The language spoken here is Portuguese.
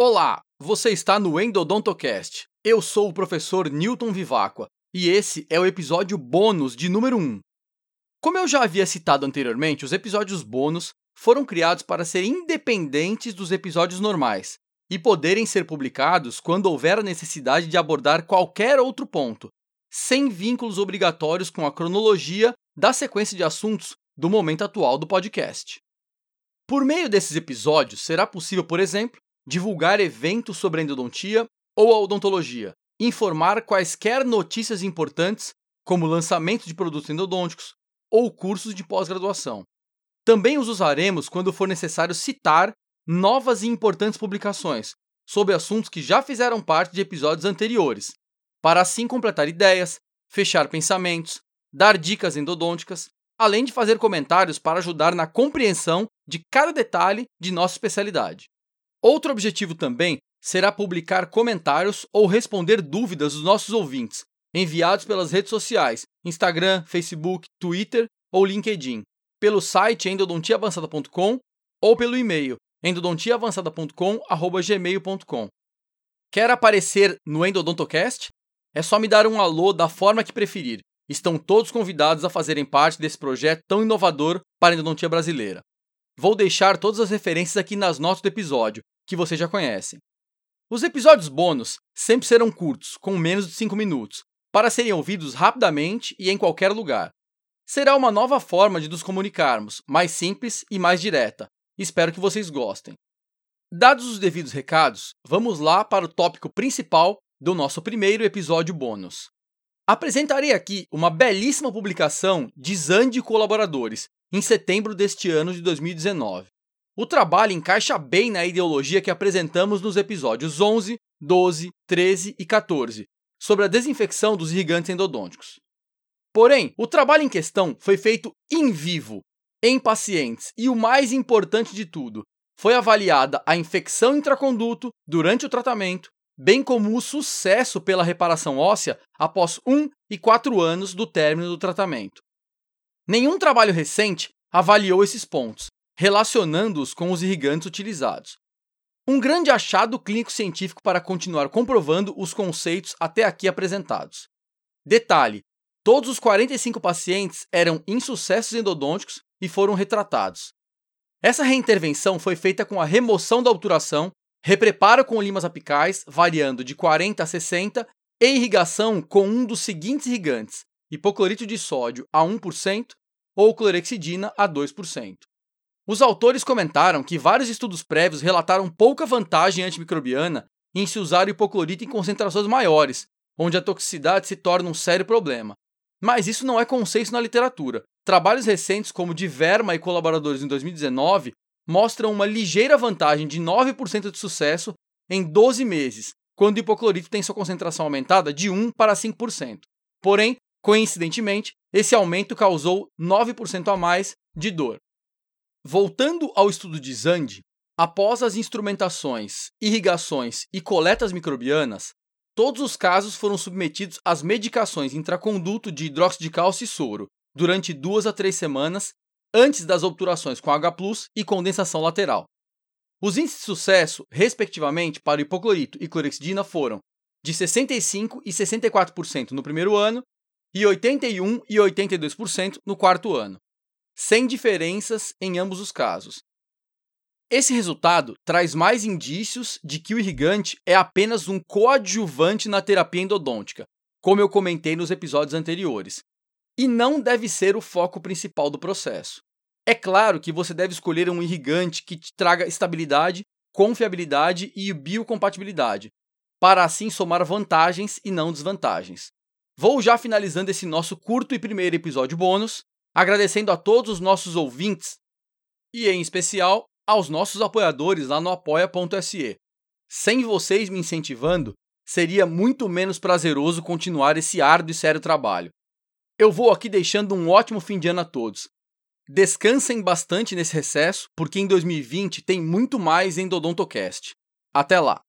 Olá, você está no Endodontocast. Eu sou o professor Newton Vivacqua e esse é o episódio bônus de número 1. Como eu já havia citado anteriormente, os episódios bônus foram criados para serem independentes dos episódios normais e poderem ser publicados quando houver a necessidade de abordar qualquer outro ponto, sem vínculos obrigatórios com a cronologia da sequência de assuntos do momento atual do podcast. Por meio desses episódios, será possível, por exemplo, divulgar eventos sobre a endodontia ou a odontologia, informar quaisquer notícias importantes, como lançamento de produtos endodônticos ou cursos de pós-graduação. Também os usaremos quando for necessário citar novas e importantes publicações sobre assuntos que já fizeram parte de episódios anteriores, para assim completar ideias, fechar pensamentos, dar dicas endodônticas, além de fazer comentários para ajudar na compreensão de cada detalhe de nossa especialidade. Outro objetivo também será publicar comentários ou responder dúvidas dos nossos ouvintes, enviados pelas redes sociais, Instagram, Facebook, Twitter ou LinkedIn, pelo site endodontiaavançada.com ou pelo e-mail endodontiaavançada.com@gmail.com. Quer aparecer no Endodontocast? É só me dar um alô da forma que preferir. Estão todos convidados a fazerem parte desse projeto tão inovador para a endodontia brasileira. Vou deixar todas as referências aqui nas notas do episódio, que vocês já conhecem. Os episódios bônus sempre serão curtos, com menos de 5 minutos, para serem ouvidos rapidamente e em qualquer lugar. Será uma nova forma de nos comunicarmos, mais simples e mais direta. Espero que vocês gostem. Dados os devidos recados, vamos lá para o tópico principal do nosso primeiro episódio bônus. Apresentarei aqui uma belíssima publicação de Zand e colaboradores, em setembro deste ano de 2019. O trabalho encaixa bem na ideologia que apresentamos nos episódios 11, 12, 13 e 14, sobre a desinfecção dos irrigantes endodônticos. Porém, o trabalho em questão foi feito em vivo, em pacientes, e o mais importante de tudo, foi avaliada a infecção intraconduto durante o tratamento, bem como o sucesso pela reparação óssea após 1 e 4 anos do término do tratamento. Nenhum trabalho recente avaliou esses pontos, relacionando-os com os irrigantes utilizados. Um grande achado clínico-científico para continuar comprovando os conceitos até aqui apresentados. Detalhe: todos os 45 pacientes eram insucessos endodônticos e foram retratados. Essa reintervenção foi feita com a remoção da obturação, repreparo com limas apicais, variando de 40 a 60, e irrigação com um dos seguintes irrigantes: hipoclorito de sódio a 1% ou clorexidina a 2%. Os autores comentaram que vários estudos prévios relataram pouca vantagem antimicrobiana em se usar o hipoclorito em concentrações maiores, onde a toxicidade se torna um sério problema. Mas isso não é consenso na literatura. Trabalhos recentes, como de Verma e colaboradores em 2019, mostram uma ligeira vantagem de 9% de sucesso em 12 meses, quando o hipoclorito tem sua concentração aumentada de 1 para 5%. Porém, coincidentemente, esse aumento causou 9% a mais de dor. Voltando ao estudo de Zandi, após as instrumentações, irrigações e coletas microbianas, todos os casos foram submetidos às medicações intraconduto de hidróxido de cálcio e soro durante duas a três semanas antes das obturações com H+ e condensação lateral. Os índices de sucesso, respectivamente, para o hipoclorito e clorexidina foram de 65% e 64% no primeiro ano e 81% e 82% no quarto ano, sem diferenças em ambos os casos. Esse resultado traz mais indícios de que o irrigante é apenas um coadjuvante na terapia endodôntica, como eu comentei nos episódios anteriores, e não deve ser o foco principal do processo. É claro que você deve escolher um irrigante que te traga estabilidade, confiabilidade e biocompatibilidade, para assim somar vantagens e não desvantagens. Vou já finalizando esse nosso curto e primeiro episódio bônus, agradecendo a todos os nossos ouvintes e, em especial, aos nossos apoiadores lá no apoia.se. Sem vocês me incentivando, seria muito menos prazeroso continuar esse árduo e sério trabalho. Eu vou aqui deixando um ótimo fim de ano a todos. Descansem bastante nesse recesso, porque em 2020 tem muito mais em Dodontocast. Até lá!